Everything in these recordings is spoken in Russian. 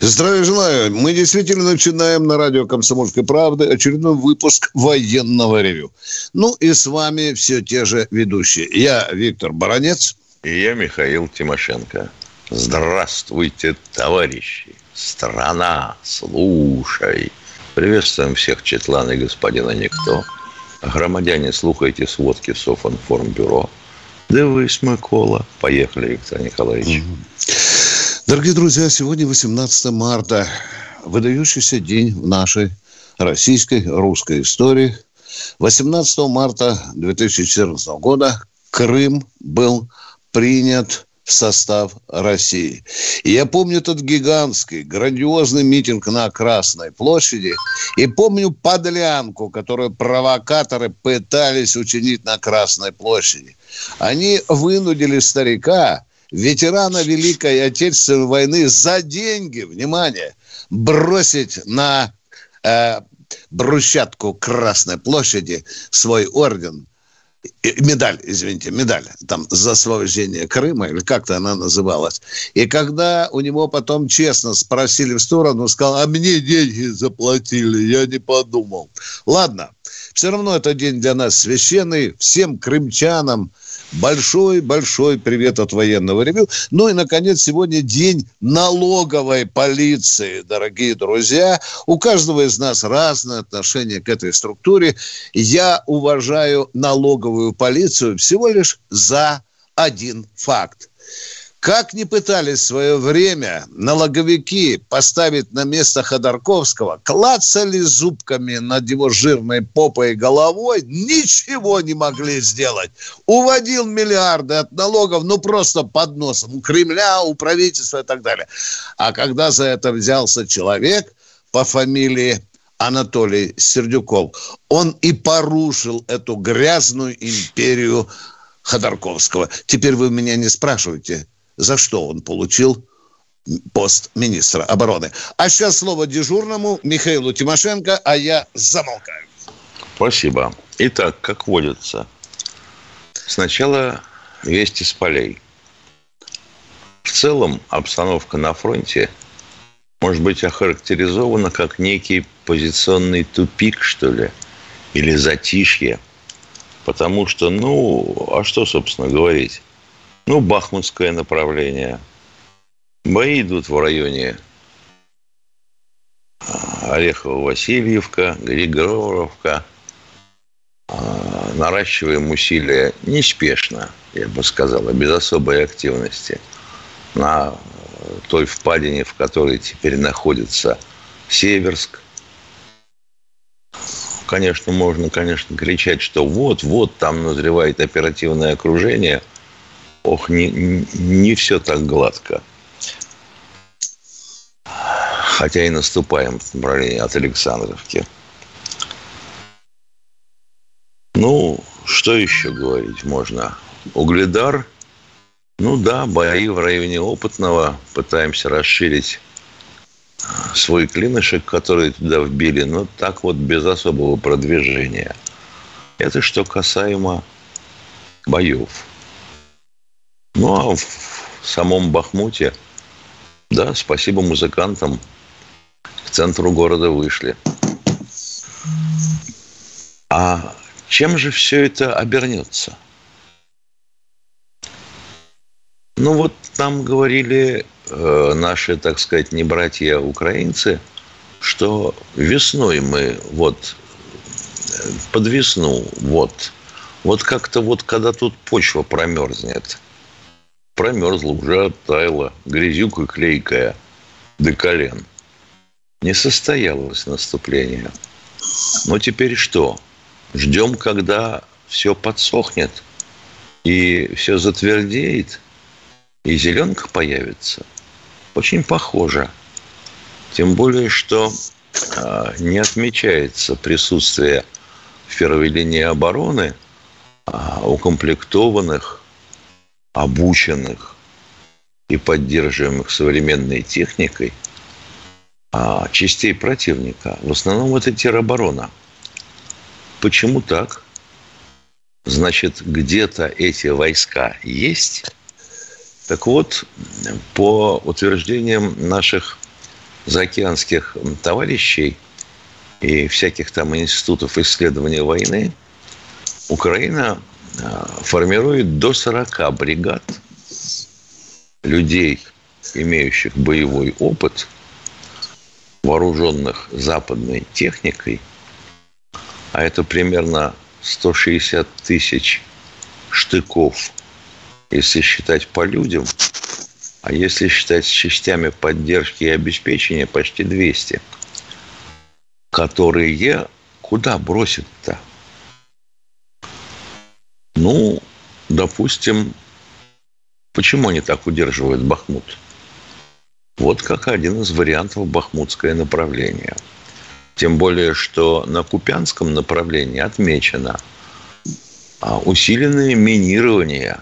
Здравия желаю. Мы действительно начинаем на радио «Комсомольской правды» очередной выпуск военного ревю. Ну и с вами все те же ведущие. Я Виктор Баранец. И я Михаил Тимошенко. Здравствуйте, товарищи. Страна, слушай. Приветствуем всех Четлана и господина Никто. Громадяне, слухайте сводки Софинформбюро. Дивись, Микола. Поехали, Виктор Николаевич. Дорогие друзья, сегодня 18 марта. Выдающийся день в нашей российской, русской истории. 18 марта 2014 года Крым был принят в состав России. И я помню этот гигантский, грандиозный митинг на Красной площади. И помню подлянку, которую провокаторы пытались учинить на Красной площади. Они вынудили старика, ветерана Великой Отечественной войны, за деньги, внимание, бросить на э, брусчатку Красной площади свой орден медаль, извините, медаль, там, за освобождение Крыма, или как-то она называлась. И когда у него потом честно спросили в сторону, он сказал, а мне деньги заплатили, я не подумал. Ладно, все равно это день для нас священный, всем крымчанам, Большой-большой привет от военного ревю. Ну и, наконец, сегодня день налоговой полиции, дорогие друзья. У каждого из нас разное отношение к этой структуре. Я уважаю налоговую полицию всего лишь за один факт. Как ни пытались в свое время налоговики поставить на место Ходорковского, клацали зубками над его жирной попой и головой, ничего не могли сделать. Уводил миллиарды от налогов, ну просто под носом, у Кремля, у правительства и так далее. А когда за это взялся человек по фамилии Анатолий Сердюков, он и порушил эту грязную империю Ходорковского. Теперь вы меня не спрашиваете – за что он получил пост министра обороны. А сейчас слово дежурному Михаилу Тимошенко, а я замолкаю. Спасибо. Итак, как водится, сначала вести с полей. В целом обстановка на фронте может быть охарактеризована как некий позиционный тупик, что ли, или затишье. Потому что, ну, а что, собственно, говорить? Ну, Бахмутское направление. Бои идут в районе а, Орехово-Васильевка, Григоровка. А, наращиваем усилия неспешно, я бы сказал, без особой активности на той впадине, в которой теперь находится Северск. Конечно, можно, конечно, кричать, что вот, вот, там назревает оперативное окружение – ох, не, не все так гладко. Хотя и наступаем в направлении от Александровки. Ну, что еще говорить можно? Угледар, ну да, бои в районе Опытного. Пытаемся расширить свой клинышек, который туда вбили, но так вот без особого продвижения. Это что касаемо боев. Ну, а в самом Бахмуте, да, спасибо музыкантам, к центру города вышли. А чем же все это обернется? Ну вот нам говорили э, наши, так сказать, не братья украинцы, что весной мы вот э, под весну, вот, вот как-то вот когда тут почва промерзнет – промерзла, уже оттаяла, грязюка клейкая до колен. Не состоялось наступление. Но теперь что? Ждем, когда все подсохнет и все затвердеет, и зеленка появится. Очень похоже. Тем более, что а, не отмечается присутствие в первой линии обороны а, укомплектованных, обученных и поддерживаемых современной техникой а, частей противника. В основном это тероборона. Почему так? Значит, где-то эти войска есть. Так вот, по утверждениям наших заокеанских товарищей и всяких там институтов исследования войны, Украина формирует до 40 бригад людей, имеющих боевой опыт, вооруженных западной техникой, а это примерно 160 тысяч штыков, если считать по людям, а если считать с частями поддержки и обеспечения, почти 200, которые куда бросят-то? Ну, допустим, почему они так удерживают Бахмут? Вот как один из вариантов бахмутское направление. Тем более, что на Купянском направлении отмечено а, усиленное минирование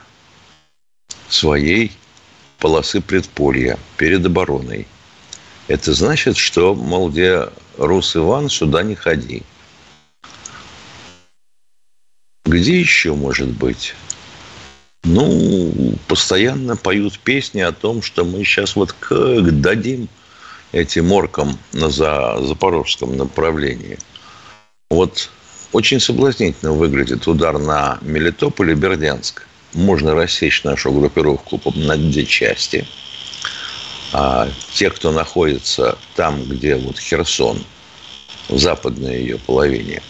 своей полосы предполья перед обороной. Это значит, что, мол, где Рус Иван, сюда не ходи. Где еще может быть? Ну, постоянно поют песни о том, что мы сейчас вот как дадим этим оркам на за, запорожском направлении. Вот очень соблазнительно выглядит удар на Мелитополь и Бердянск можно рассечь нашу группировку на две части. А те, кто находится там, где вот Херсон, в западной ее половине,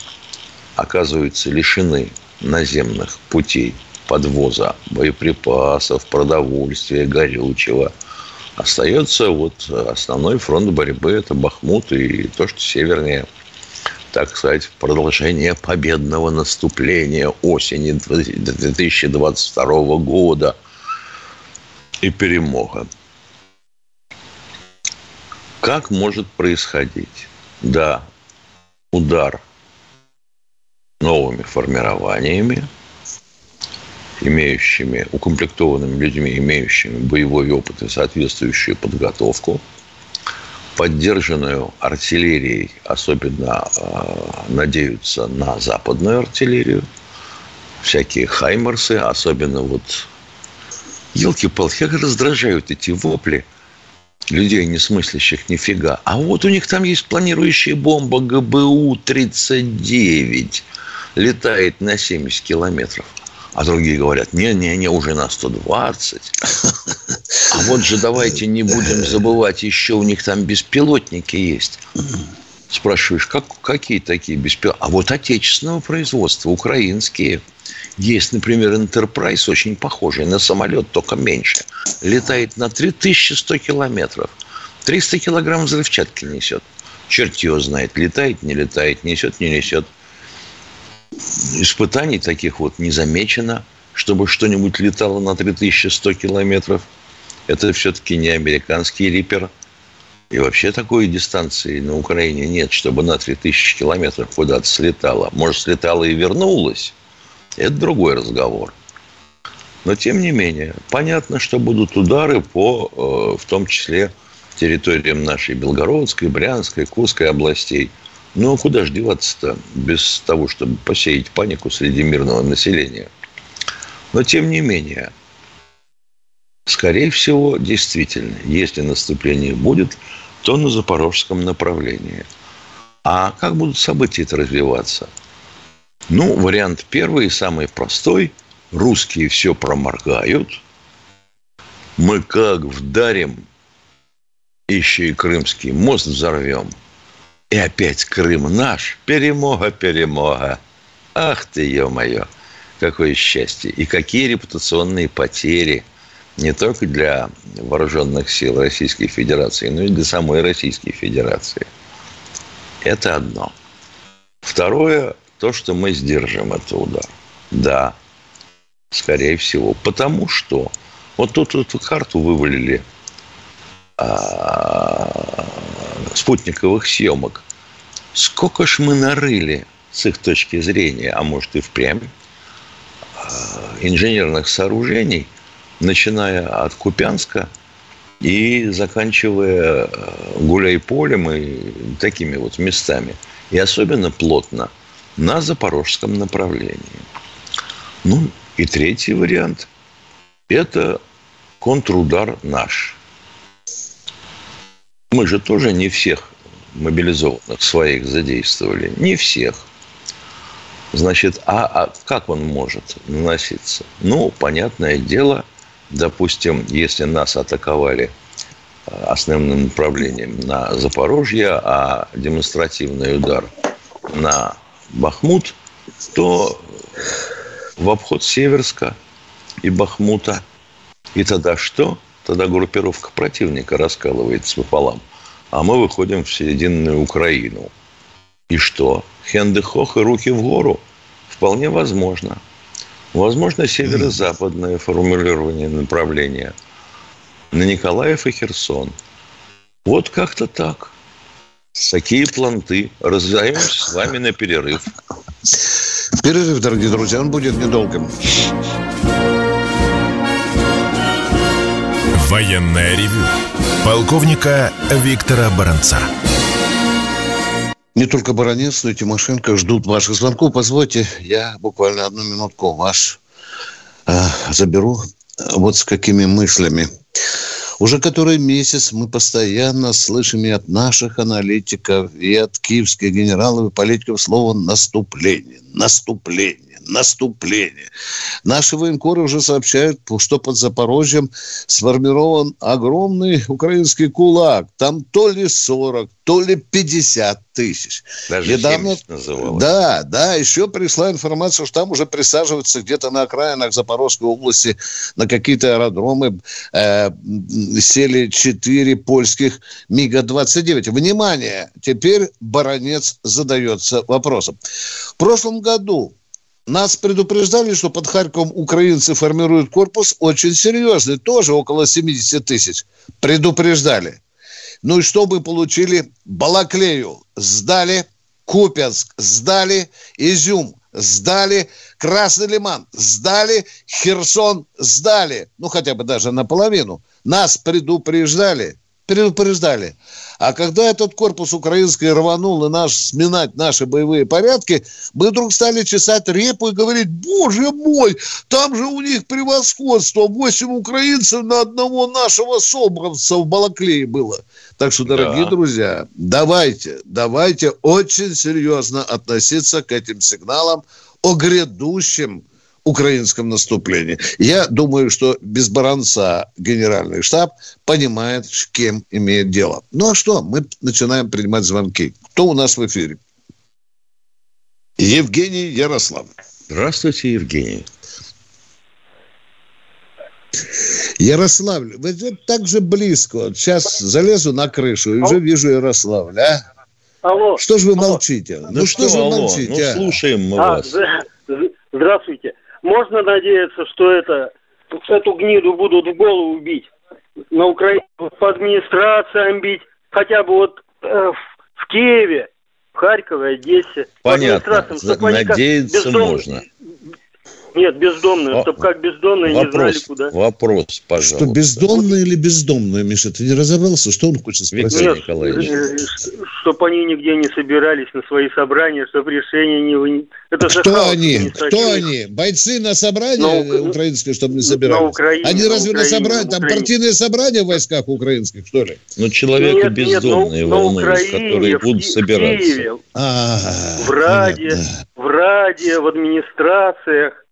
оказываются лишены наземных путей подвоза боеприпасов, продовольствия, горючего. Остается вот основной фронт борьбы – это Бахмут и то, что севернее – так сказать, продолжение победного наступления осени 2022 года и перемога. Как может происходить? Да, удар новыми формированиями, имеющими, укомплектованными людьми, имеющими боевой опыт и соответствующую подготовку – поддержанную артиллерией, особенно э, надеются на западную артиллерию, всякие хаймерсы, особенно вот елки-палки, как раздражают эти вопли людей, не смыслящих нифига. А вот у них там есть планирующая бомба ГБУ-39, летает на 70 километров. А другие говорят, не-не-не, уже на 120. А вот же давайте не будем забывать, еще у них там беспилотники есть. Спрашиваешь, как, какие такие беспилотники? А вот отечественного производства, украинские. Есть, например, Enterprise, очень похожий на самолет, только меньше. Летает на 3100 километров. 300 килограмм взрывчатки несет. Черт его знает, летает, не летает, несет, не несет испытаний таких вот не замечено, чтобы что-нибудь летало на 3100 километров. Это все-таки не американский рипер. И вообще такой дистанции на Украине нет, чтобы на 3000 километров куда-то слетало. Может, слетало и вернулось. Это другой разговор. Но, тем не менее, понятно, что будут удары по, э, в том числе, территориям нашей Белгородской, Брянской, Курской областей – ну, а куда же деваться-то без того, чтобы посеять панику среди мирного населения? Но, тем не менее, скорее всего, действительно, если наступление будет, то на запорожском направлении. А как будут события это развиваться? Ну, вариант первый и самый простой. Русские все проморгают. Мы как вдарим, еще и Крымский мост взорвем – и опять Крым наш. Перемога, перемога. Ах ты, ё-моё, какое счастье. И какие репутационные потери не только для вооруженных сил Российской Федерации, но и для самой Российской Федерации. Это одно. Второе, то, что мы сдержим этот удар. Да, скорее всего. Потому что вот тут вот карту вывалили спутниковых съемок. Сколько ж мы нарыли с их точки зрения, а может и впрямь, э, инженерных сооружений, начиная от Купянска и заканчивая э, Гуляйполем и такими вот местами. И особенно плотно на запорожском направлении. Ну, и третий вариант – это контрудар наш. Мы же тоже не всех мобилизованных своих задействовали. Не всех. Значит, а, а как он может наноситься? Ну, понятное дело, допустим, если нас атаковали э, основным направлением на Запорожье, а демонстративный удар на Бахмут, то в обход Северска и Бахмута. И тогда что? Тогда группировка противника раскалывается пополам. А мы выходим в серединную Украину. И что? Хендехох и руки в гору? Вполне возможно. Возможно, северо-западное формулирование направления на Николаев и Херсон. Вот как-то так. Такие планты. Раздаемся с вами на перерыв. Перерыв, дорогие друзья, он будет недолгим. Военная ревю. Полковника Виктора Баранца. Не только Баранец, но и Тимошенко ждут ваших звонков. Позвольте, я буквально одну минутку вас э, заберу вот с какими мыслями. Уже который месяц мы постоянно слышим и от наших аналитиков, и от киевских генералов и политиков слово «наступление», «наступление» наступление. Наши военкоры уже сообщают, что под Запорожьем сформирован огромный украинский кулак. Там то ли 40, то ли 50 тысяч. Даже Недавно... называлось. Да, да, еще пришла информация, что там уже присаживаются где-то на окраинах Запорожской области на какие-то аэродромы э, сели четыре польских МиГа-29. Внимание! Теперь баронец задается вопросом. В прошлом году нас предупреждали, что под Харьковом украинцы формируют корпус очень серьезный, тоже около 70 тысяч. Предупреждали. Ну и что мы получили? Балаклею сдали, Купянск сдали, Изюм сдали, Красный Лиман сдали, Херсон сдали. Ну, хотя бы даже наполовину. Нас предупреждали – предупреждали. А когда этот корпус украинский рванул и наш, сминать наши боевые порядки, мы вдруг стали чесать репу и говорить, боже мой, там же у них превосходство, 8 украинцев на одного нашего собранца в Балаклее было. Так что, дорогие да. друзья, давайте, давайте очень серьезно относиться к этим сигналам о грядущем украинском наступлении. Я думаю, что без Баранца генеральный штаб понимает, с кем имеет дело. Ну а что? Мы начинаем принимать звонки. Кто у нас в эфире? Евгений Ярослав. Здравствуйте, Евгений. Ярославль, вы так же близко. Сейчас залезу на крышу и уже вижу Ярославль, а? Алло. Что же вы алло. молчите? Ну, ну что, что же вы молчите? Ну, а? слушаем мы а, вас. Здравствуйте можно надеяться, что это, эту гниду будут в голову бить. На Украине по администрациям бить. Хотя бы вот э, в, в Киеве, в Харькове, Одессе. Понятно. Надеяться можно. Нет, бездомные, чтобы как бездомные вопрос, не знали куда. Вопрос, пожалуйста. Что, бездомные или бездомные, Миша? Ты не разобрался, что он хочет спросить? Виктор Николаевич. Э, чтобы они нигде не собирались на свои собрания, чтобы решения не... Это Кто они? Кто они? Бойцы на собрании на, украинские, чтобы не собирались? На Украине, они разве на, Украине, на собрание? Там партийные собрания в войсках украинских, что ли? Ну, человека нет, бездомные нет, волнуются, которые будут собираться. А, в Раде, в Раде, в администрациях.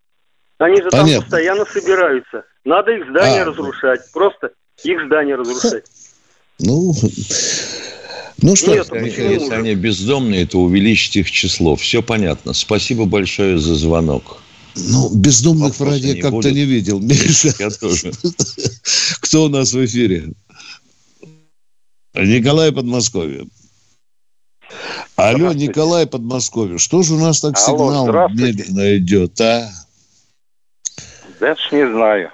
Они же Понятно. там постоянно собираются. Надо их здания а, разрушать. Просто их здания разрушать. Ну, ну что, Нет, если, если они бездомные, то увеличить их число. Все понятно. Спасибо большое за звонок. Ну, бездомных Вопроса в как-то не видел, Миша. Я тоже. Кто у нас в эфире? Николай Подмосковье. Алло, Николай Подмосковье. Что же у нас так Алло, сигнал медленно идет, а? Даже не знаю.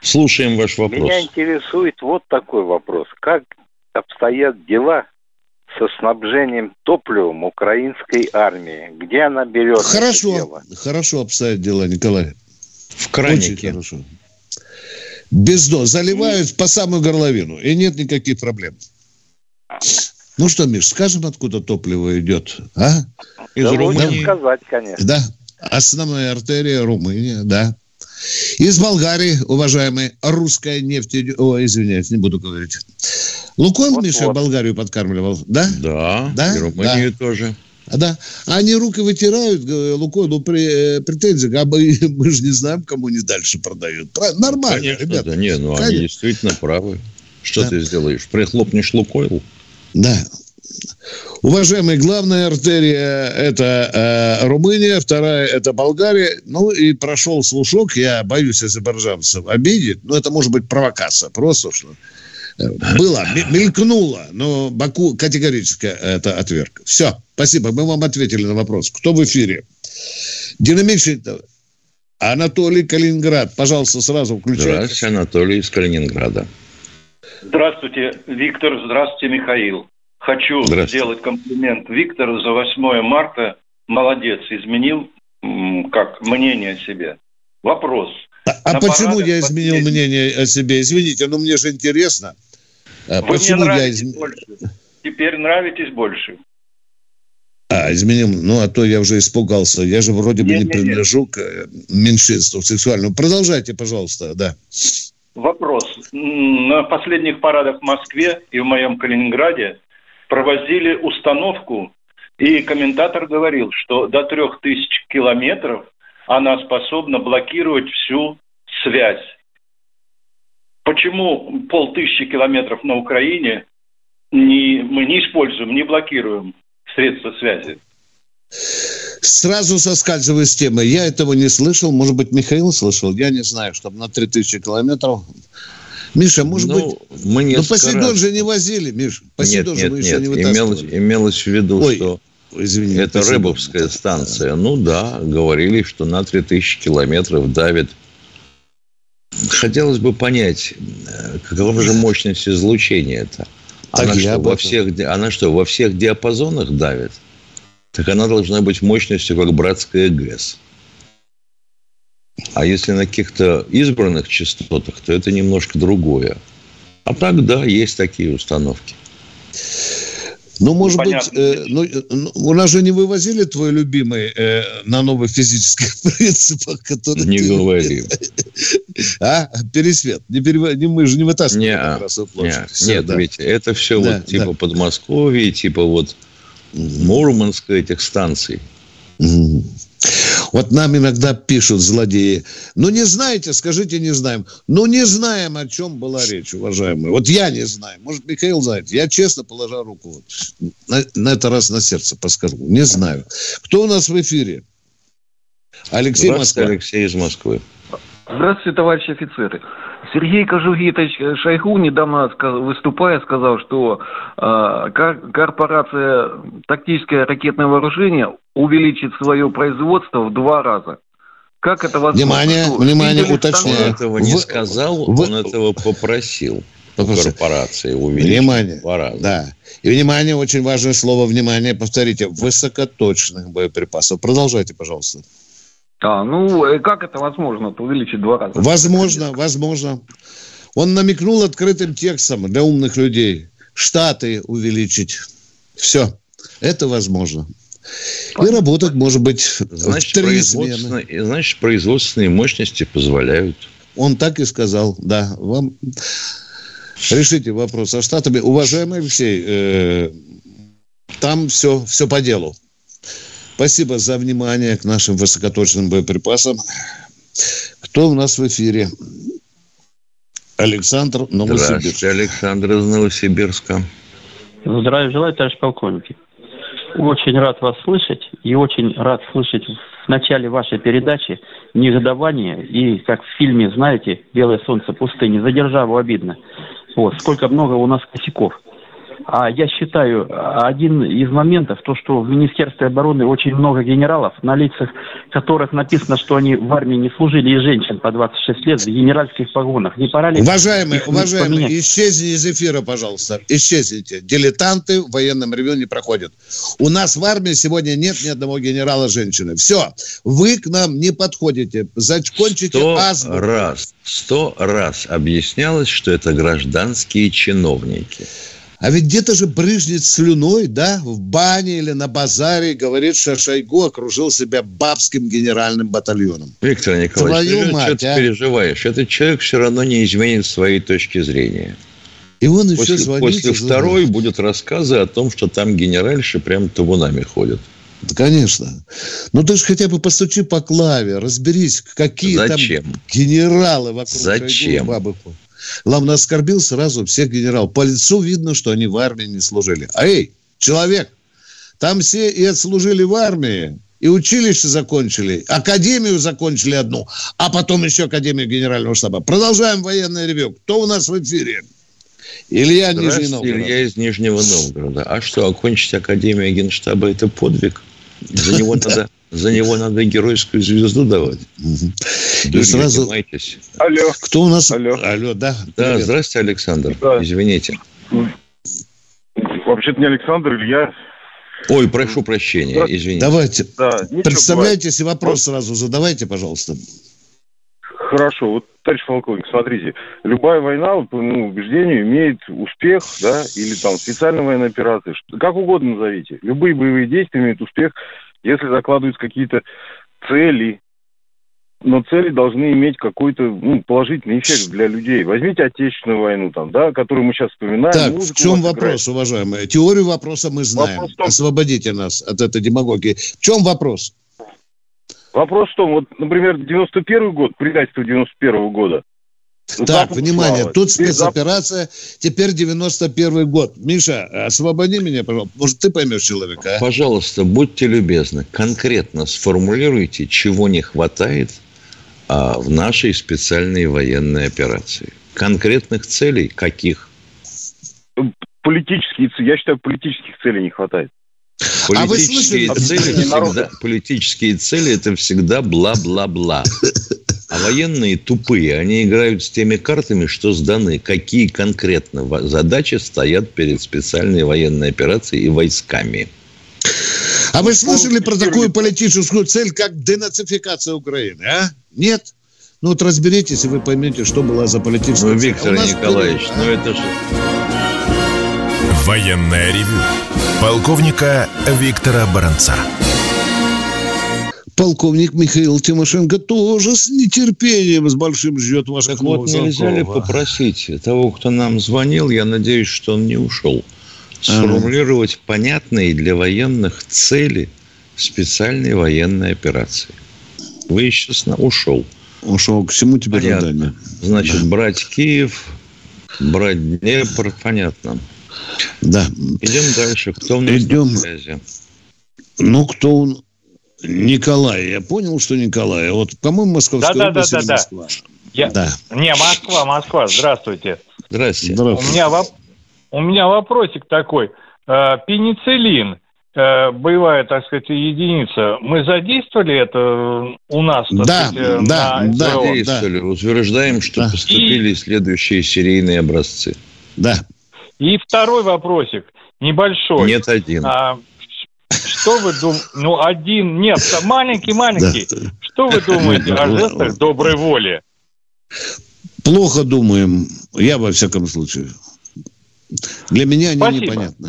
Слушаем ваш вопрос. Меня интересует вот такой вопрос. Как обстоят дела со снабжением топливом украинской армии? Где она берет Хорошо, это дело? хорошо обстоят дела, Николай. В кранике. Очень хорошо. Без дно. Заливают и... по самую горловину. И нет никаких проблем. Ну что, Миш, скажем, откуда топливо идет? А? Из да Румынии. сказать, конечно. Да. Основная артерия Румыния, да. Из Болгарии, уважаемые, русская нефть... О, извиняюсь, не буду говорить. Лукойл, вот, Миша, вот. Болгарию подкармливал, да? Да, да? и Румынию да. тоже. А, да. Они руки вытирают, Лукойлу при, э, претензии, а мы, мы же не знаем, кому они дальше продают. Нормально, Конечно, ребята. Да, не, ну Конечно. они действительно правы. Что да. ты сделаешь? Прихлопнешь Лукойл? Да. Уважаемые, главная артерия – это э, Румыния, вторая – это Болгария. Ну, и прошел слушок, я боюсь азербайджанцев обидеть, но это может быть провокация, просто что э, было, мелькнуло, но Баку категорически это отверг. Все, спасибо, мы вам ответили на вопрос. Кто в эфире? Динамичный Анатолий Калининград. Пожалуйста, сразу включайте. Здравствуйте, Анатолий из Калининграда. Здравствуйте, Виктор. Здравствуйте, Михаил. Хочу сделать комплимент Виктору за 8 марта. Молодец, изменил как мнение о себе. Вопрос. А, а почему я изменил последний... мнение о себе? Извините, но мне же интересно. А Вы почему мне я изменил? Теперь нравитесь больше. А, изменил. Ну, а то я уже испугался. Я же вроде бы не, не, принадлежу к э, меньшинству сексуальному. Продолжайте, пожалуйста, да. Вопрос. На последних парадах в Москве и в моем Калининграде провозили установку, и комментатор говорил, что до трех тысяч километров она способна блокировать всю связь. Почему полтысячи километров на Украине не, мы не используем, не блокируем средства связи? Сразу соскальзываю с темы. Я этого не слышал. Может быть, Михаил слышал. Я не знаю, чтобы на 3000 километров Миша, может ну, быть... Мы ну, Посейдон раз... же не возили, Миша. Посейдон нет, же мы нет, еще не вытаскивали. Имелось, имелось в виду, Ой, что извини, это Посейдон. Рыбовская станция. Ну да, говорили, что на 3000 километров давит. Хотелось бы понять, какова же мощность излучения это. Она что, во всех, она что, во всех диапазонах давит? Так она должна быть мощностью, как братская ГЭС. А если на каких-то избранных частотах, то это немножко другое. А так, да, есть такие установки. Ну, может Понятно. быть, э, ну, ну, у нас же не вывозили твой любимый э, на новых физических принципах, которые... Не ты... говори. А? Пересвет. Не перев... не, мы же не вытаскиваем не, как раз не, все, Нет, да. ведь это все да, вот типа да. Подмосковье, типа вот Мурманска этих станций. Вот нам иногда пишут злодеи. Ну, не знаете, скажите, не знаем. Ну, не знаем, о чем была речь, уважаемые. Вот я не знаю. Может, Михаил знает. Я честно положа руку вот, на, на это раз на сердце поскажу. Не знаю. Кто у нас в эфире? Алексей Москва. Алексей из Москвы. Здравствуйте, товарищи офицеры. Сергей Кожугитович Шойгу недавно выступая сказал, что э, корпорация тактическое ракетное вооружение увеличит свое производство в два раза. Как это возможно? Внимание, что, внимание, уточняю. Он этого не сказал, вы, он этого попросил. Попросил. Корпорации увеличить Внимание, два раза. Да. И внимание, очень важное слово, внимание, повторите, высокоточных боеприпасов. Продолжайте, пожалуйста. А, ну, э, как это возможно, увеличить два раза? Возможно, возможно. Он намекнул открытым текстом для умных людей. Штаты увеличить. Все. Это возможно. И работать, может быть, значит, в три смены. Значит, производственные мощности позволяют. Он так и сказал, да. Вам решите вопрос со штатами. Уважаемый Алексей, э, там все, все по делу. Спасибо за внимание к нашим высокоточным боеприпасам. Кто у нас в эфире? Александр Новосибирск. Здравствуйте, Александр из Новосибирска. Здравия желаю, товарищ полковники. Очень рад вас слышать и очень рад слышать в начале вашей передачи негодование и, как в фильме, знаете, «Белое солнце пустыни», за державу обидно. Вот, сколько много у нас косяков. А я считаю, один из моментов, то, что в Министерстве обороны очень много генералов, на лицах которых написано, что они в армии не служили, и женщин по 26 лет в генеральских погонах. Не пора ли... Уважаемые, уважаемые, исчезни из эфира, пожалуйста. Исчезните. Дилетанты в военном ревю не проходят. У нас в армии сегодня нет ни одного генерала женщины. Все. Вы к нам не подходите. Закончите Сто азбуку. раз, сто раз объяснялось, что это гражданские чиновники. А ведь где-то же брыжнет слюной, да, в бане или на базаре, говорит, что Шойгу окружил себя бабским генеральным батальоном. Виктор Николаевич, Твою ты мать, что ты а? переживаешь? Этот человек все равно не изменит своей точки зрения. И он еще После, звонит. после второй будут рассказы о том, что там генеральши прям табунами ходят. Да, Конечно. Ну ты же хотя бы постучи по клаве, разберись, какие Зачем? там генералы вокруг Зачем? Шойгу бабы ходят. Главное, оскорбил сразу всех генералов. По лицу видно, что они в армии не служили. А эй, человек, там все и отслужили в армии, и училище закончили, академию закончили одну, а потом еще академию генерального штаба. Продолжаем военное ревю. Кто у нас в эфире? Илья Нижний Новгород. Илья из Нижнего Новгорода. А что, окончить Академию Генштаба – это подвиг? За него, надо, за него надо геройскую звезду давать. И сразу... занимайтесь. Алло. Кто у нас? Алло. Алло, да. Да, Привет. здравствуйте, Александр. Да. Извините. Вообще-то не Александр, Илья. Ой, прошу прощения, извините. Давайте. Да, ничего, Представляйтесь и вопрос сразу задавайте, пожалуйста. Хорошо, вот, товарищ полковник, смотрите, любая война, вот, по моему убеждению, имеет успех, да, или там специальная военная операция, что- как угодно назовите. Любые боевые действия имеют успех, если закладываются какие-то цели, но цели должны иметь какой-то ну, положительный эффект для людей. Возьмите Отечественную войну, там, да, которую мы сейчас вспоминаем. Так, в чем вопрос, уважаемые? Теорию вопроса мы знаем. Вопрос в том- Освободите нас от этой демагогии. В чем вопрос? Вопрос в том, вот, например, 91 год, предательство 91 года. так, Запад внимание, тут спецоперация, теперь 91 год. Миша, освободи меня, пожалуйста. Может, ты поймешь человека, а? Пожалуйста, будьте любезны, конкретно сформулируйте, чего не хватает в нашей специальной военной операции. Конкретных целей каких? Политические, я считаю, политических целей не хватает. А вы Политические слышали? цели всегда, политические цели это всегда бла-бла-бла. А военные тупые, они играют с теми картами, что сданы. Какие конкретно задачи стоят перед специальной военной операцией и войсками? А вы слышали про такую политическую цель, как денацификация Украины, а? Нет? Ну вот разберитесь, и вы поймете, что была за политическая Ну. Виктор А Николаевич, впереди, ну это же... Военное ревю полковника Виктора Баранца. Полковник Михаил Тимошенко тоже с нетерпением, с большим ждет ваших Так вот, нельзя ли а? попросить того, кто нам звонил, я надеюсь, что он не ушел, сформулировать понятные для военных цели специальной военной операции. Вы еще ушел. Ушел, к всему тебе Понятно. задание. Значит, брать Киев, брать Днепр, понятно. Да. Идем дальше. Кто у нас Идем. на связи? Ну, кто он? Николай. Я понял, что Николай. Вот, по-моему, Московская Да-да-да-да-да. область или Москва. Я- Да. Не, Москва, Москва, здравствуйте. Здрасте. У Здравствуйте. меня, воп- у меня вопросик такой. Э, Пенициллин, боевая, так сказать, единица, мы задействовали это э, у нас? Да, сказать, э, да, на да. Задействовали. Утверждаем, что Да. поступили следующие серийные образцы. Да. И второй вопросик, небольшой. Нет один. А, что вы думаете? Ну, один, нет, маленький-маленький. Что вы думаете о жестах доброй воли? Плохо думаем. Я, во всяком случае. Для меня они Спасибо. непонятны.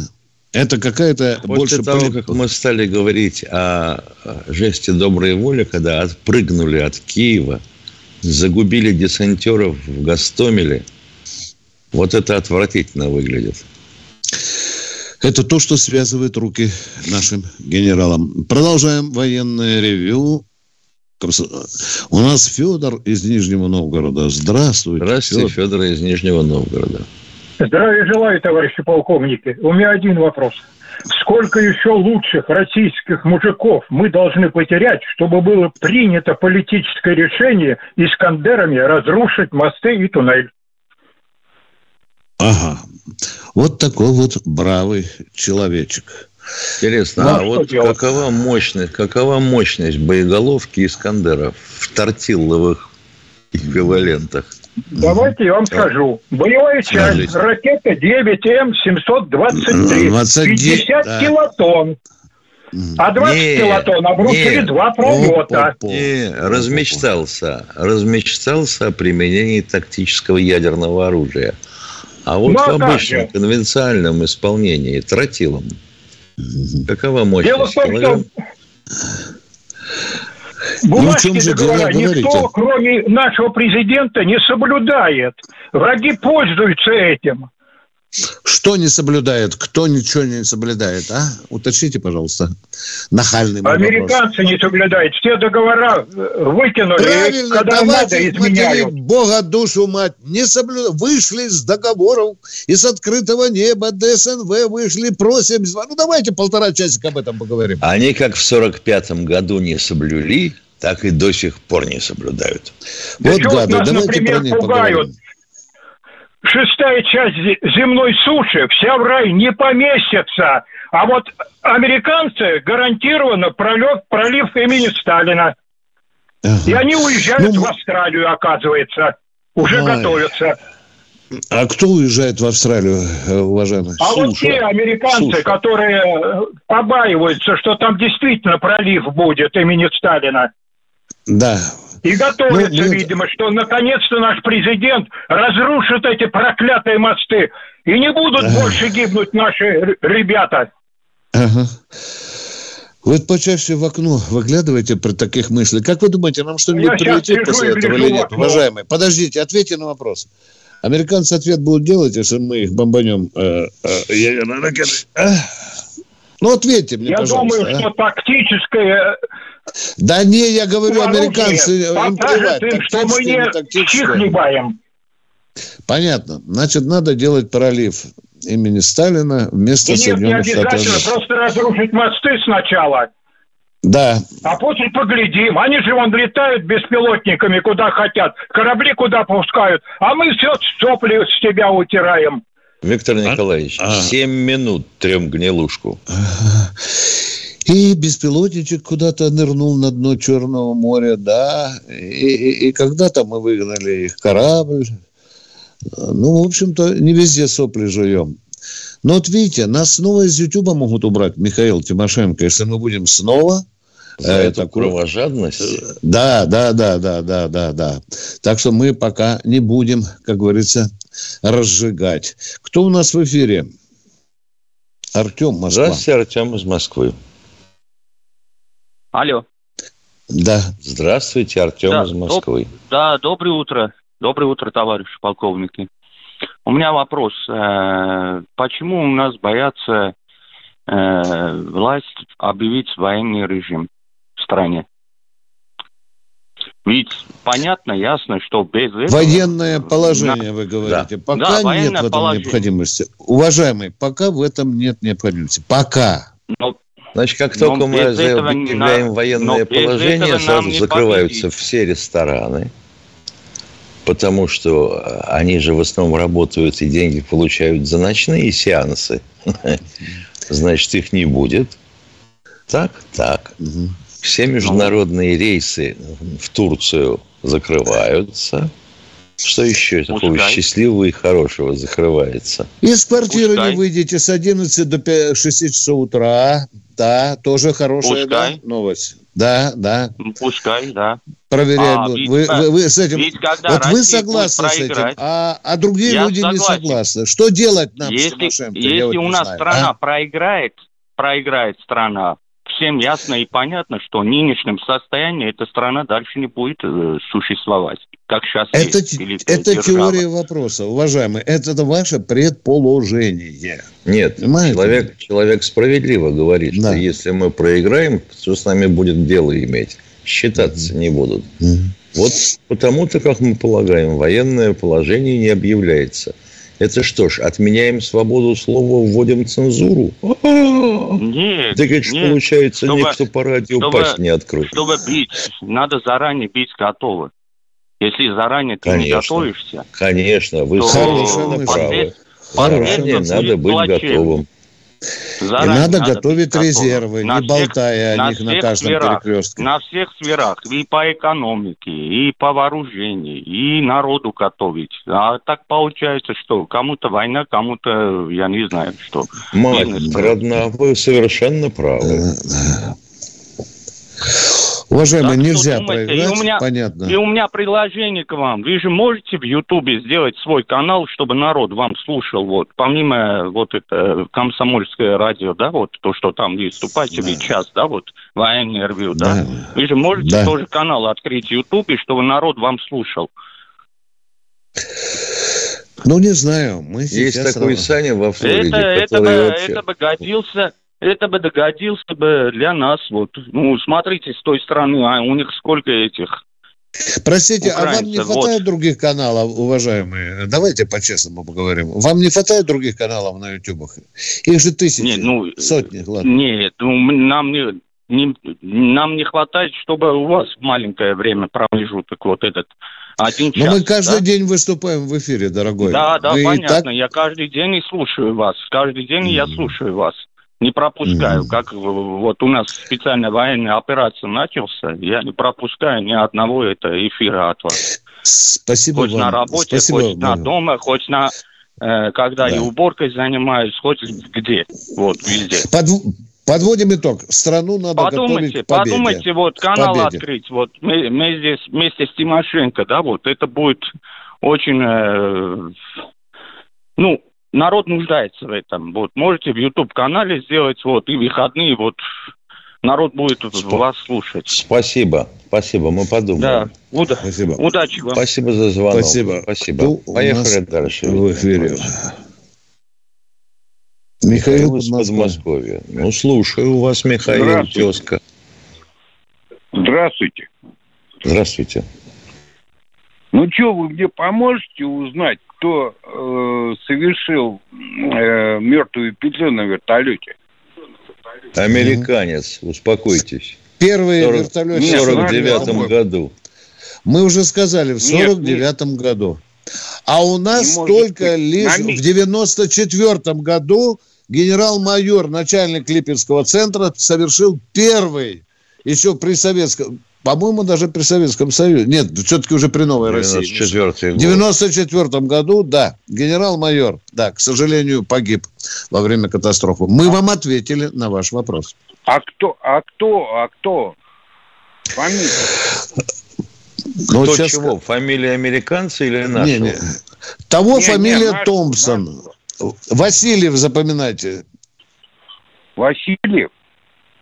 Это какая-то После больше... того, поли- как мы стали говорить о жесте доброй воли, когда отпрыгнули от Киева, загубили десантеров в Гастомеле, вот это отвратительно выглядит. Это то, что связывает руки нашим генералам. Продолжаем военное ревю. У нас Федор из Нижнего Новгорода. Здравствуйте. Здравствуйте, Федор. Федор из Нижнего Новгорода. Здравия желаю, товарищи полковники. У меня один вопрос. Сколько еще лучших российских мужиков мы должны потерять, чтобы было принято политическое решение Искандерами разрушить мосты и туннель? Ага. Вот такой вот бравый человечек. Интересно, ну, а, а вот делать? какова мощность, какова мощность боеголовки Искандера в тортилловых эквивалентах? Давайте я вам скажу. Боевая часть ракета 9М723. 50 да. килотонн. А 20 не, килотонн обрушили не, два пролета. Не, размечтался. Размечтался о применении тактического ядерного оружия. А вот ну, в обычном конвенциальном исполнении тротилом. Какова мощность? Дело в том, что Бумажки ну, договора никто, кроме нашего президента, не соблюдает. Враги пользуются этим. Что не соблюдает? Кто ничего не соблюдает? А? Уточните, пожалуйста. Нахальный Американцы вопрос. не соблюдают. Все договора э, выкинули. Правильно, когда давайте надо, изменяют. Бога душу мать. Не соблюдают. Вышли с договоров из открытого неба, ДСНВ вышли, просим. Ну, давайте полтора часика об этом поговорим. Они как в 45-м году не соблюли, так и до сих пор не соблюдают. Вот гады, давайте например, про них пугают. поговорим шестая часть земной суши вся в рай не поместится. А вот американцы гарантированно пролет, пролив имени Сталина. Ага. И они уезжают ну, в Австралию, оказывается. Уже ай. готовятся. А кто уезжает в Австралию, уважаемый? А Суша. вот те американцы, Суша. которые э, побаиваются, что там действительно пролив будет имени Сталина. Да, и готовится, ну, видимо, что наконец-то наш президент разрушит эти проклятые мосты. И не будут ага. больше гибнуть наши ребята. Ага. Вы почаще в окно выглядываете при таких мыслях. Как вы думаете, нам что-нибудь прилетит после этого или нет, уважаемые? Подождите, ответьте на вопрос. Американцы ответ будут делать, если мы их бомбанем э, э, ядерной ракетой? А? Ну, ответьте мне, Я пожалуйста. Я думаю, а? что тактическое да не, я говорю, американцы, им плевать, им, что мы не чихлебаем. Понятно. Значит, надо делать пролив имени Сталина вместо И Соединенных Штатов. Нет, не обязательно, просто разрушить мосты сначала. Да. А после поглядим. Они же вон летают беспилотниками куда хотят. Корабли куда пускают. А мы все сопли с тебя утираем. Виктор а? Николаевич, а? 7 минут трем гнилушку. И беспилотничек куда-то нырнул на дно Черного моря, да. И, и, и когда-то мы выгнали их корабль. Ну, в общем-то, не везде сопли жуем. Но вот видите, нас снова из Ютуба могут убрать, Михаил Тимошенко, если мы будем снова за э, эту такую... кровожадность? Да, да, да, да, да, да, да. Так что мы пока не будем, как говорится, разжигать. Кто у нас в эфире? Артем, Москва. Здравствуйте, Артем из Москвы. Алло. Да. Здравствуйте, Артем да, из Москвы. Доб... Да, доброе утро. Доброе утро, товарищи полковники. У меня вопрос. Э, почему у нас боятся э, власть объявить военный режим в стране? Ведь понятно, ясно, что без этого... Военное положение, вы говорите. Да. Пока да, нет в этом положение. необходимости. Уважаемый, пока в этом нет необходимости. Пока. Но Значит, как только но мы объявляем на... военное положение, сразу закрываются победить. все рестораны, потому что они же в основном работают и деньги получают за ночные сеансы. Значит, их не будет. Так, так. Все международные рейсы в Турцию закрываются. Что еще Пускай. такого счастливого и хорошего закрывается? Из квартиры Пускай. не выйдете с 11 до 6 часов утра. Да, тоже хорошая да, новость. Да, да. Пускай, да. Проверяем. А, вы, вы, вы с этим. вот вы согласны с этим, а, а другие Я люди согласен. не согласны. Что делать нам, Если, если у нас знаю, страна а? проиграет, проиграет страна, всем ясно и понятно, что в нынешнем состоянии эта страна дальше не будет э, существовать, как сейчас это, есть. Или это теория вопроса, уважаемый. Это ваше предположение. Нет, человек, человек справедливо говорит, да. что если мы проиграем, то с нами будет дело иметь. Считаться mm-hmm. не будут. Mm-hmm. Вот потому-то, как мы полагаем, военное положение не объявляется – это что ж, отменяем свободу слова, вводим цензуру? Нет, Так это нет. получается, чтобы, никто по радио чтобы, пасть не откроет. Чтобы бить, надо заранее бить готовы. Если заранее ты конечно, не готовишься... Конечно, вы совершенно правы. Заранее надо быть плачевно. готовым. Заранее и надо, надо готовить резервы, на не всех, болтая на о них на каждом сферах, перекрестке. На всех сферах, и по экономике, и по вооружению, и народу готовить. А так получается, что кому-то война, кому-то, я не знаю, что. Мать родная, вы совершенно правы. Уважаемый, так нельзя думаете, проиграть, и у меня, понятно. И у меня предложение к вам. Вы же можете в Ютубе сделать свой канал, чтобы народ вам слушал, вот, помимо вот это комсомольское радио, да, вот, то, что там выступаете, да. час, да, вот, военный ревью, да. да. Вы же можете да. тоже канал открыть в Ютубе, чтобы народ вам слушал. Ну, не знаю. Мы Есть такой Саня во Флориде, это, это, бы, вообще... это бы годился это бы догодился бы для нас. Вот. Ну, смотрите, с той стороны, а у них сколько этих Простите, а вам не хватает вот. других каналов, уважаемые? Давайте по-честному поговорим. Вам не хватает других каналов на ютубах? Их же тысячи, нет, ну, сотни, ладно. Нет, ну, нам не, не, нам не хватает, чтобы у вас маленькое время промежуток вот этот один час. Но мы каждый да? день выступаем в эфире, дорогой. Да, да, Вы понятно. Так... Я каждый день и слушаю вас. Каждый день mm. я слушаю вас не пропускаю. Как вот у нас специальная военная операция начался, я не пропускаю ни одного этого эфира от вас. Спасибо хоть вам. на работе, Спасибо хоть вам. на дома, хоть на э, когда да. и уборкой занимаюсь, хоть где, вот везде. Под, подводим итог. Страну надо подумайте, готовить к победе. Подумайте, вот канал победе. открыть, вот мы, мы здесь вместе с Тимошенко, да, вот это будет очень, э, ну, народ нуждается в этом. Вот можете в YouTube-канале сделать, вот, и выходные, вот, народ будет Сп... вас слушать. Спасибо, спасибо, мы подумаем. Да, Уда... Спасибо. удачи вам. Спасибо за звонок. Спасибо. Спасибо. Ну, Поехали дальше. В эфире. Михаил из Подмосковья. Ну, слушаю вас, Михаил, Здравствуйте. тезка. Здравствуйте. Здравствуйте. Ну, что, вы мне поможете узнать, кто э, совершил э, мертвую петлю на вертолете? Американец, успокойтесь. Первый 40, вертолет в 49 году. Мы уже сказали, в 49 году. А у нас только быть. лишь в 94 году генерал-майор, начальник Липецкого центра, совершил первый, еще при советском, по-моему, даже при Советском Союзе. Нет, все-таки уже при Новой России. В 94 году, да, генерал-майор, да, к сожалению, погиб во время катастрофы. Мы а... вам ответили на ваш вопрос. А кто, а кто, а кто? Фамилия? Ну, кто сейчас... чего? Фамилия американца или нашего? Не, не. Того не, фамилия не, Томпсон. Наш... Васильев, запоминайте. Васильев?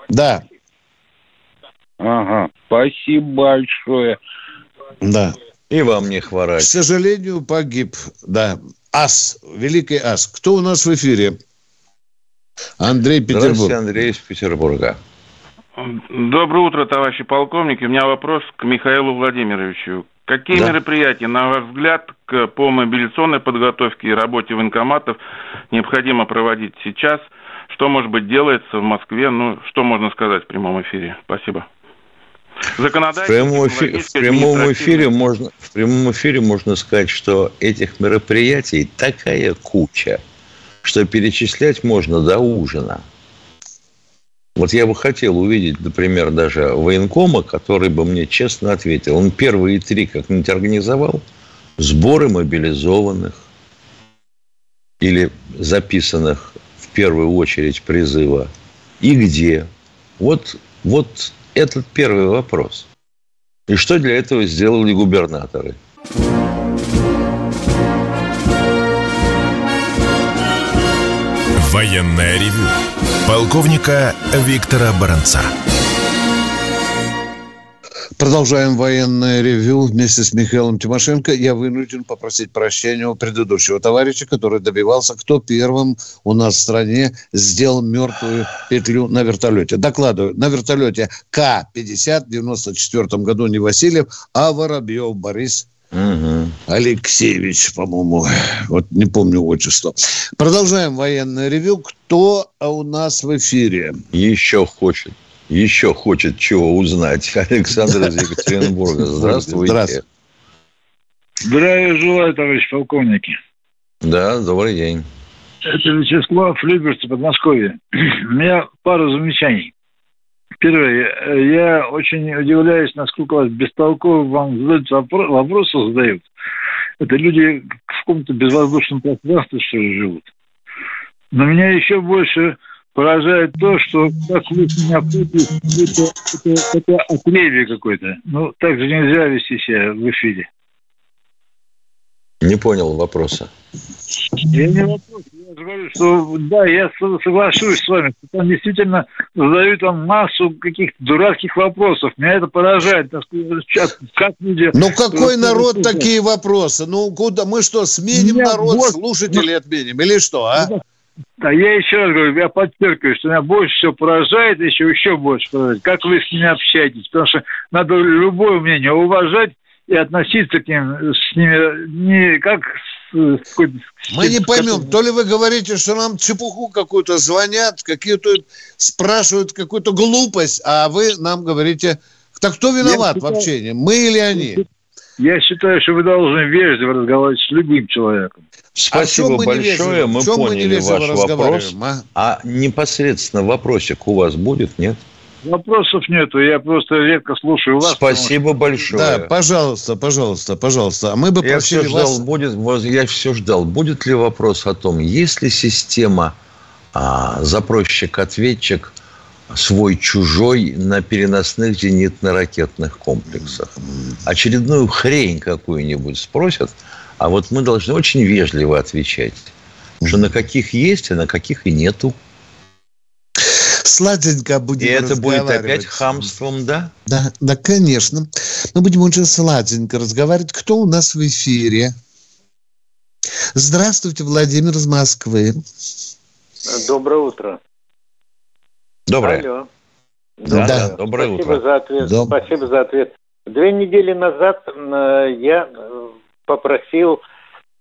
Да. Ага, спасибо большое. Да. И вам не хворать. К сожалению, погиб, да. Ас, великий ас. Кто у нас в эфире? Андрей Петербург. Здравствуйте, Андрей из Петербурга. Доброе утро, товарищи полковники. У меня вопрос к Михаилу Владимировичу. Какие да. мероприятия, на ваш взгляд, к, по мобилизационной подготовке и работе военкоматов необходимо проводить сейчас? Что, может быть, делается в Москве? Ну, что можно сказать в прямом эфире? Спасибо. В прямом, эфире, в, прямом эфире можно, в прямом эфире можно сказать, что этих мероприятий такая куча, что перечислять можно до ужина. Вот я бы хотел увидеть, например, даже военкома, который бы мне честно ответил. Он первые три как-нибудь организовал. Сборы мобилизованных или записанных в первую очередь призыва. И где? Вот, вот этот первый вопрос. И что для этого сделали губернаторы? Военная ревю. Полковника Виктора Баранца. Продолжаем военное ревю вместе с Михаилом Тимошенко. Я вынужден попросить прощения у предыдущего товарища, который добивался, кто первым у нас в стране сделал мертвую петлю на вертолете. Докладываю, на вертолете К-50 в 94 году не Васильев, а Воробьев Борис Угу. Алексеевич, по-моему, вот не помню отчество. Продолжаем военное ревю. Кто у нас в эфире? Еще хочет еще хочет чего узнать. Александр из Екатеринбурга. Здравствуйте. Здравствуйте. Здравия желаю, товарищ полковники. Да, добрый день. Это Вячеслав Люберцы, Подмосковье. У меня пару замечаний. Первое, я очень удивляюсь, насколько вас бестолково вам задают вопро- вопросы задают. Это люди в каком-то безвоздушном пространстве, что ли, живут. Но меня еще больше поражает то, что как вы меня это, это, это отребие какое-то. Ну, так же нельзя вести себя в эфире. Не понял вопроса. Я не вопрос, я говорю, что да, я соглашусь с вами, что там действительно задают там массу каких-то дурацких вопросов. Меня это поражает. Как люди... Ну какой народ такие вопросы? Ну куда? Мы что, сменим Меня народ, вот- слушателей отменим? Или что, а? Да, я еще раз говорю, я подчеркиваю, что меня больше всего поражает, еще еще больше поражает, как вы с ними общаетесь, потому что надо любое мнение уважать и относиться к ним с ними не как с, с какой-то... Мы не поймем, то ли вы говорите, что нам чепуху какую-то звонят, какие-то спрашивают какую-то глупость, а вы нам говорите, так кто виноват Я в общении, мы или они? Я считаю, что вы должны вежливо разговаривать с любым человеком. Спасибо А мы большое, мы мы поняли ваш вопрос. а? А непосредственно вопросик у вас будет, нет? Вопросов нету, я просто редко слушаю вас. Спасибо большое. Да, пожалуйста, пожалуйста, пожалуйста. А мы бы Я все ждал, вас... будет, я все ждал, будет ли вопрос о том, есть ли система а, запросчик-ответчик свой-чужой на переносных зенитно-ракетных комплексах. Очередную хрень какую-нибудь спросят, а вот мы должны очень вежливо отвечать, что на каких есть, а на каких и нету. Сладенько будем И это будет опять хамством, да? Да, да, конечно. Мы будем очень сладенько разговаривать. Кто у нас в эфире? Здравствуйте, Владимир из Москвы. Доброе утро. Доброе. Алло. Да, Да. доброе Спасибо утро. за ответ. Доб- Спасибо за ответ. Две недели назад э, я попросил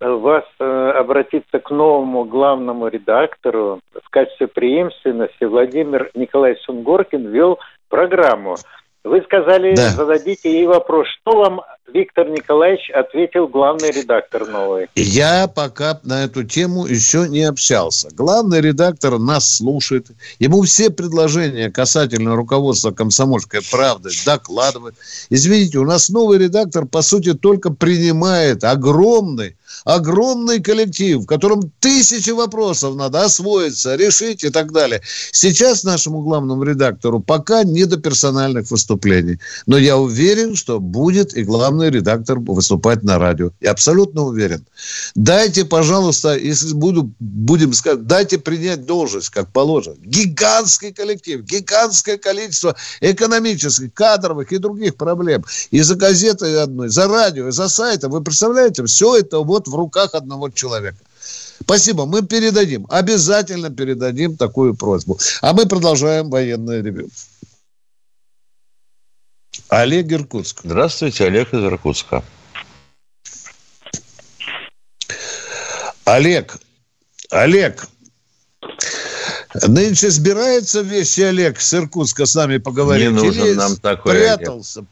э, вас э, обратиться к новому главному редактору. В качестве преемственности Владимир Николаевич Сунгоркин вел программу. Вы сказали, Да. зададите ей вопрос. Что вам Виктор Николаевич ответил главный редактор новый? Я пока на эту тему еще не общался. Главный редактор нас слушает. Ему все предложения касательно руководства комсомольской правды докладывает. Извините, у нас новый редактор, по сути, только принимает огромный, огромный коллектив, в котором тысячи вопросов надо освоиться, решить и так далее. Сейчас нашему главному редактору пока не до персональных выступлений. Но я уверен, что будет и главный редактор выступать на радио. Я абсолютно уверен. Дайте, пожалуйста, если буду, будем сказать, дайте принять должность, как положено. Гигантский коллектив, гигантское количество экономических, кадровых и других проблем. И за газетой одной, за радио, и за сайтом. Вы представляете, все это вот в руках одного человека. Спасибо, мы передадим, обязательно передадим такую просьбу. А мы продолжаем военное ревю. Олег Иркутск. Здравствуйте, Олег из Иркутска. Олег, Олег, нынче собирается вещи Олег с Иркутска с нами поговорить? Не нужен Или нам такой спрятался?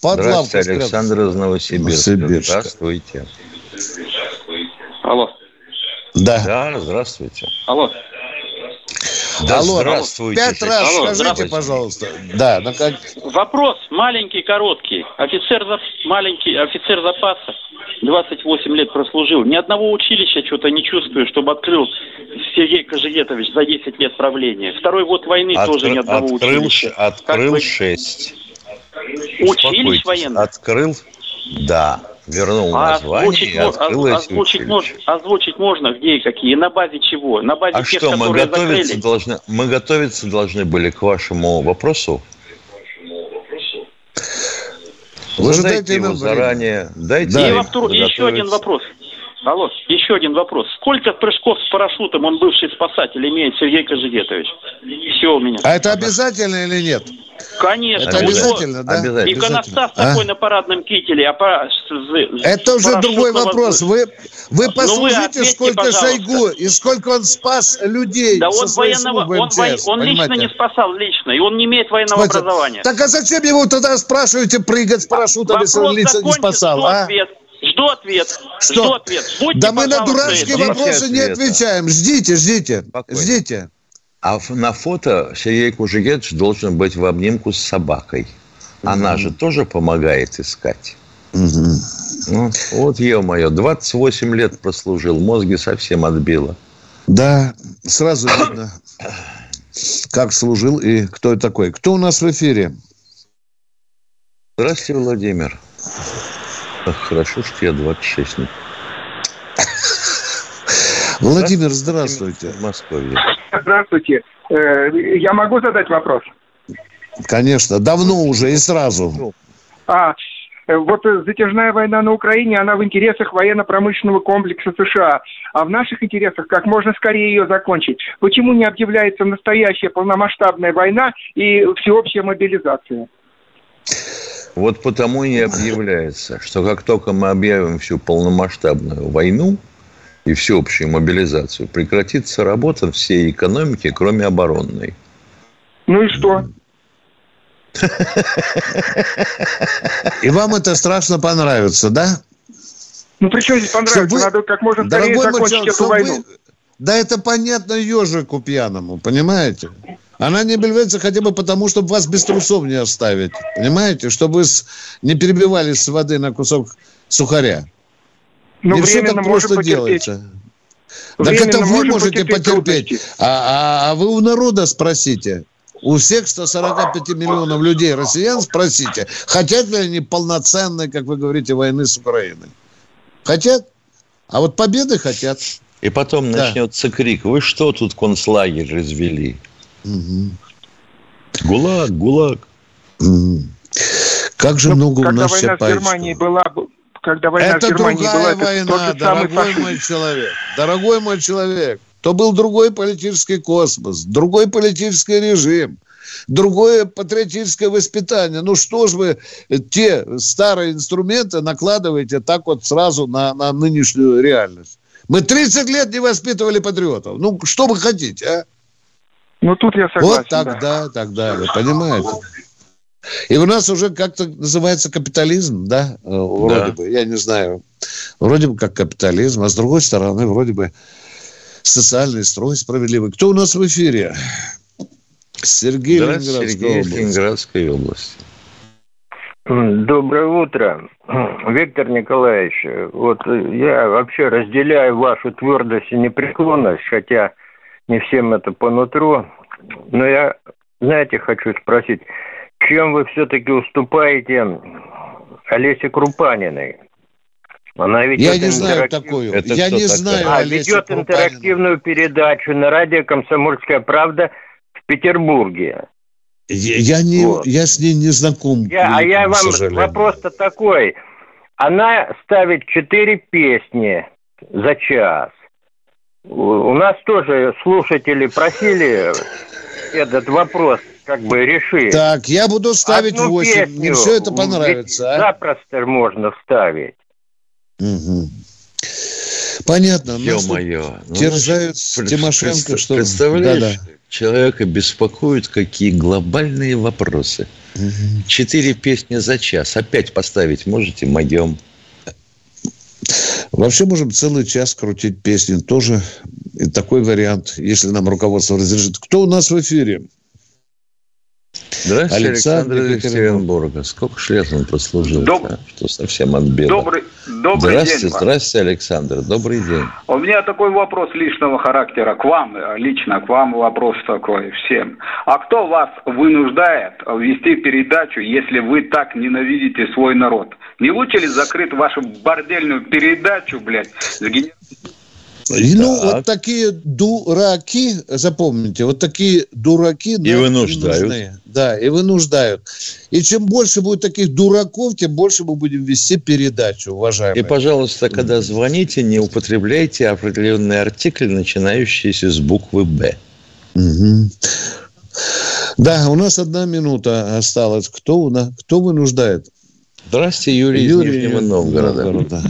Под лавку Здравствуйте, спрятался? Александр из Новосибирска. Новосибирска. Здравствуйте. Алло. Да. Да, здравствуйте. Алло. Да Алло, здравствуйте. Пять раз Алло, скажите, здравствуйте. пожалуйста. Да, ну как... Вопрос маленький, короткий. Офицер, за- маленький, офицер запаса, 28 лет прослужил. Ни одного училища что-то не чувствую, чтобы открыл Сергей Кожегетович за 10 лет правления. Второй год войны тоже ни одного открыл, училища. открыл вы- шесть. Училищ Успокойтесь. военных? Открыл, да. Вернул А название озвучить, и мо- открыл озвучить, училища. мож- озвучить можно, где и какие, на базе чего? На базе А тех, что, мы готовиться закрыли? должны, мы готовиться должны были к вашему вопросу? Задайте дайте его время. заранее. Дайте Да. И и еще один вопрос. Алло, еще один вопрос. Сколько прыжков с парашютом он бывший спасатель имеет Сергей Кожегетович? Все у меня. А это обязательно или нет? Конечно. Это обязательно, да? Обязательно. Иконостас А? такой на парадном кителе, а с- Это уже другой вопрос. Вы, вы Ну, послушайте, вы ответьте, сколько пожалуйста. Шойгу и сколько он спас людей Да со он своей военного, службой он, вой- МЧС, он лично не спасал, лично, и он не имеет военного Смотрите, образования. Так а зачем его тогда спрашиваете прыгать с парашютом, если он лица не спасал, а? ответ. Жду ответ. Что? Жду ответ. Будьте, да мы на дурацкие это. вопросы не ответа. отвечаем. Ждите, ждите, Спокойно. ждите. А на фото Сергей Кужегетович должен быть в обнимку с собакой. Она же тоже помогает искать. Ну, вот, ё-моё, 28 лет прослужил, мозги совсем отбило. Да, сразу видно, как служил и кто такой. Кто у нас в эфире? Здравствуйте, Владимир. Ах, хорошо, что я 26 не Владимир, здравствуйте. в Москве. Здравствуйте. Э, Я могу задать вопрос? Конечно, давно уже и сразу. А, э, вот затяжная война на Украине, она в интересах военно-промышленного комплекса США, а в наших интересах как можно скорее ее закончить. Почему не объявляется настоящая полномасштабная война и всеобщая мобилизация? Вот потому и не объявляется, что как только мы объявим всю полномасштабную войну и всеобщую мобилизацию, прекратится работа всей экономики, кроме оборонной. Ну и что? И вам это страшно понравится, да? Ну при чем здесь понравится? Чтоб вы- Надо как можно скорее закончить мальчик, эту войну. вы- Да это понятно ежику пьяному, понимаете? Она не объявляется хотя бы потому, чтобы вас без трусов не оставить. Понимаете? Чтобы не перебивались с воды на кусок сухаря. Но не все так просто потерпеть. делается. Так это вы можете потерпеть потерпеть. А, а- а вы у народа спросите. У всех 145 миллионов людей, россиян, спросите, хотят ли они полноценной, как вы говорите, войны с Украиной. Хотят? А вот победы хотят. И потом Да. начнется крик, вы что тут концлагерь развели? ГУЛАГ, ГУЛАГ. Как же Ну, много у когда нас война в. Германии была, когда война Это в Германии другая была, это война, тот же самый дорогой фашизм. мой человек. Дорогой мой человек. То был другой политический космос, другой политический режим, другое патриотическое воспитание. Ну что ж вы э, те старые инструменты накладываете так вот сразу на, на нынешнюю реальность? Мы 30 лет не воспитывали патриотов. Ну, что вы хотите, а? Ну, тут я согласен. Вот тогда, так далее, понимаете? И у нас уже как-то называется капитализм, да? Э, Вроде Да. бы, я не знаю. Вроде бы как капитализм, а с другой стороны, вроде бы социальный строй справедливый. Кто у нас в эфире? Сергей Ленинградская Сергей из область. Ленинградской области. Доброе утро, Виктор Николаевич. Вот я вообще разделяю вашу твердость и непреклонность, хотя не всем это по нутру. Но я, знаете, хочу спросить, чем вы все-таки уступаете Олесе Крупаниной? Она ведет Я не знаю интерактив- такую. Я не знаю А, Олесю ведет Крупанину. интерактивную передачу на радио «Комсомольская правда» в Петербурге. Я, я не, Вот. я с ней не знаком. Я- а я вам вопрос-то такой. Она ставит четыре песни за час. У нас тоже слушатели просили этот вопрос как бы решить. Так, я буду ставить Одну 8. песню Мне все это ведь понравится. а? Запросто можно вставить. Мгм. Понятно. Тут Ё-моё. Ну, терзают пред- Тимошенко, что... Представляешь, Да-да. человека беспокоят какие глобальные вопросы. Четыре песни за час. Опять поставить можете? Могем. Вообще можем целый час крутить песни. Тоже такой вариант, если нам руководство разрешит. Кто у нас в эфире? Здравствуйте, Александр Александр из. Екатеринбурга. Сколько ж лет он прослужил? Доб- а? Что совсем отбило. Добрый, добрый здравствуйте, день. здравствуйте, Александр. Добрый день. У меня такой вопрос личного характера к вам, э, лично к вам вопрос такой всем. А кто вас вынуждает вести передачу, если вы так ненавидите свой народ? Не лучше ли закрыть вашу бордельную передачу, блядь, с ген- Ну, вот такие дураки, запомните, вот такие дураки И нам вынуждают. нужны. Да, и вынуждают. И чем больше будет таких дураков, тем больше мы будем вести передачу, уважаемые. И, пожалуйста, когда звоните, не употребляйте определенный артикль, начинающийся с буквы «Б». Мгм. Да, у нас одна минута осталась. Кто, у нас, кто вынуждает? Здравствуйте, Юрий, из Нижнего Новгорода.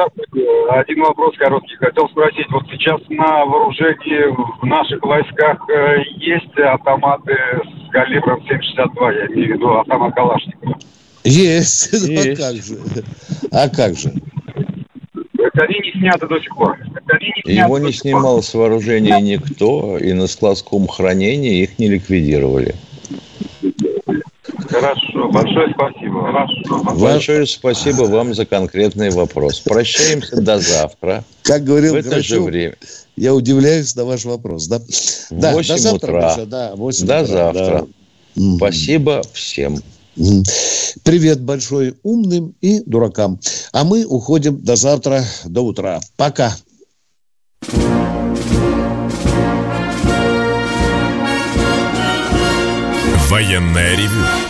Здравствуйте. Один вопрос короткий. Хотел спросить, вот сейчас на вооружении в наших войсках э, есть автоматы с калибром 7,62, я имею в виду автомат Калашникова. Есть. есть. Ну, а как же? А как же? Они не сняты до сих пор. Не Его не снимал с вооружения никто, и на складском хранении их не ликвидировали. Хорошо, большое спасибо. Хорошо. Большое спасибо вам за конкретный вопрос. Прощаемся до завтра. Как говорил в это Грачев, же время. Я удивляюсь на ваш вопрос. Да? 8 да, до завтра, утра. Да, 8 до утра, завтра. Да. Спасибо всем. Привет большой умным и дуракам. А мы уходим до завтра, до утра. Пока. Военная ревю.